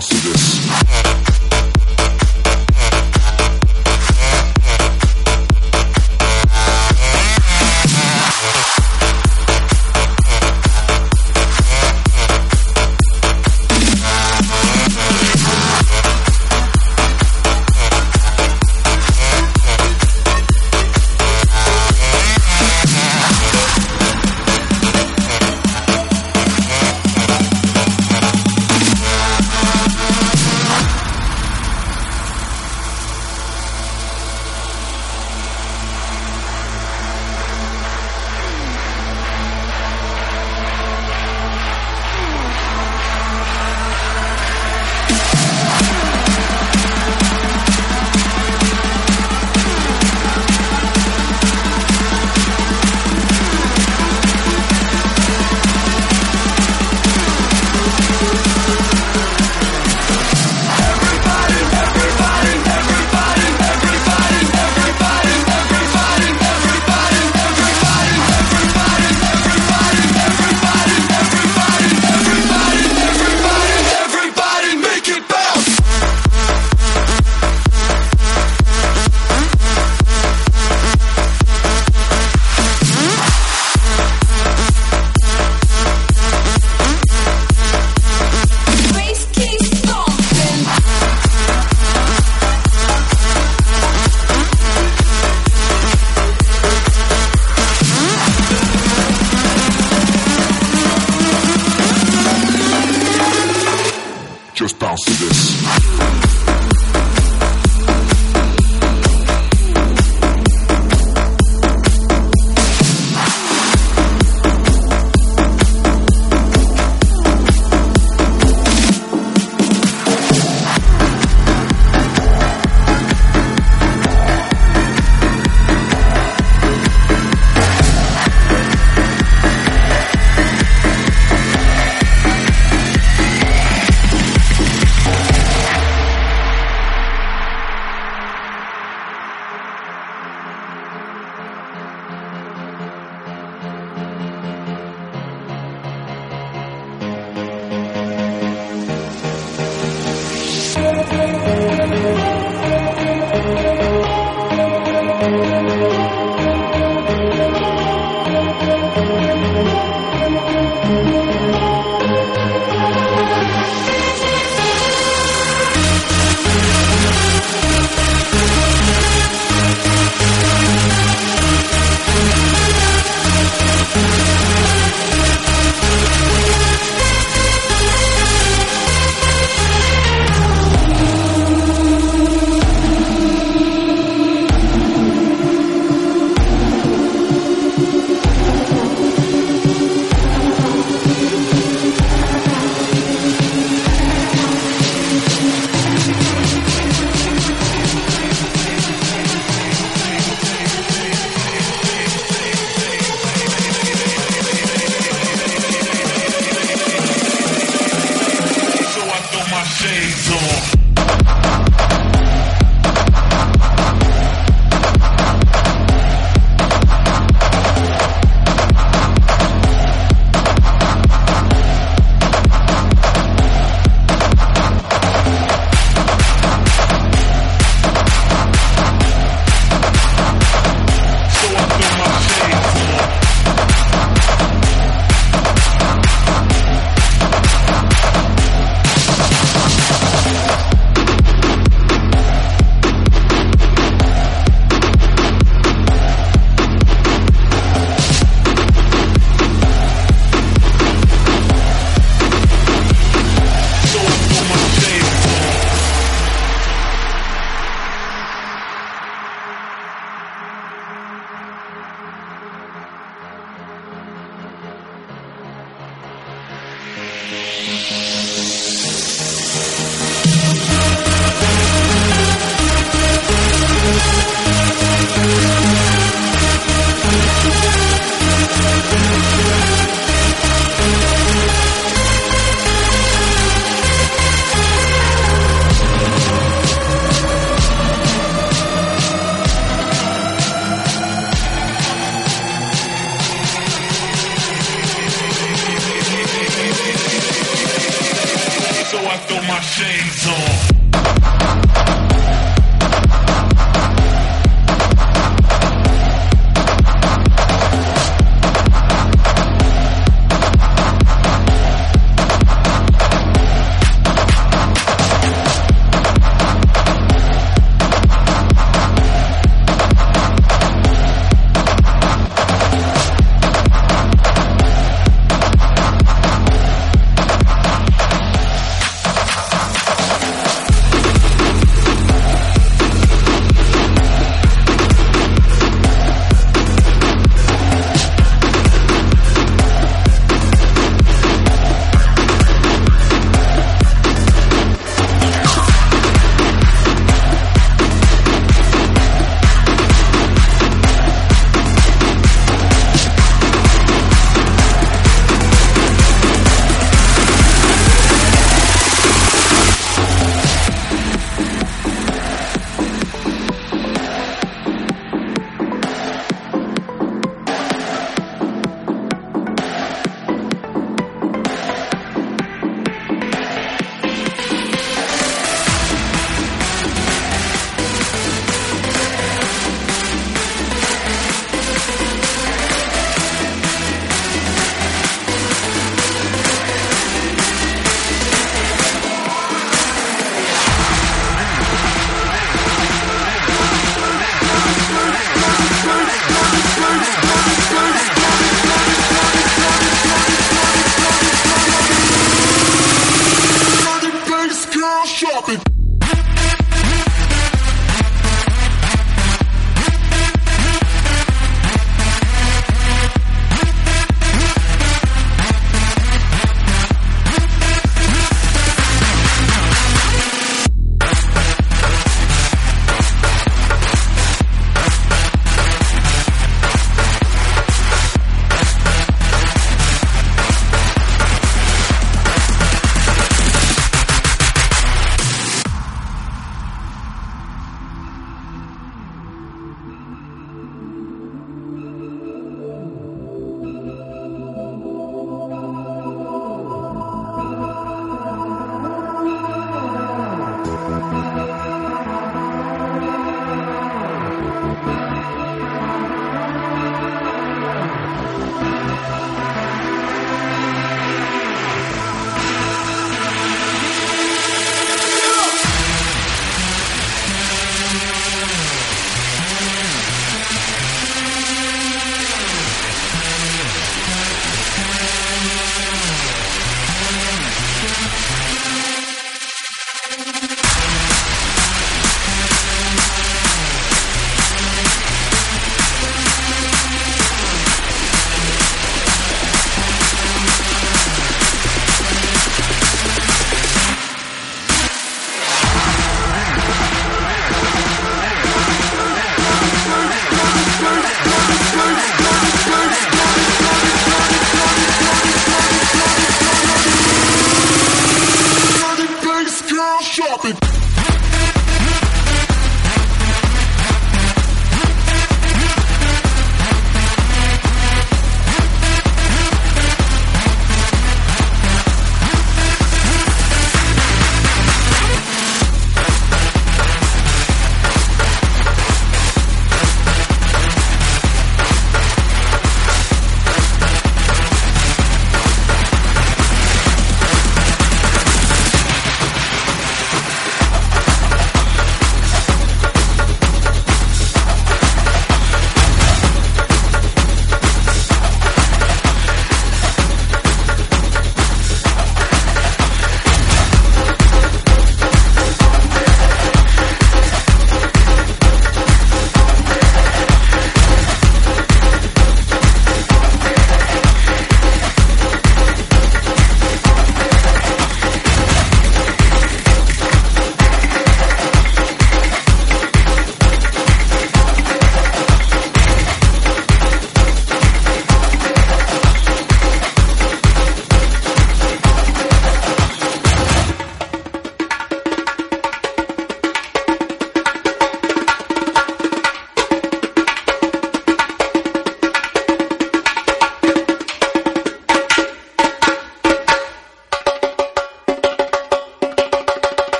Master this.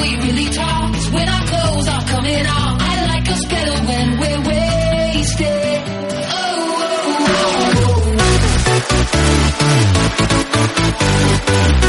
we really talk when our clothes are coming off. I like us better when we're wasted. Oh, oh, oh.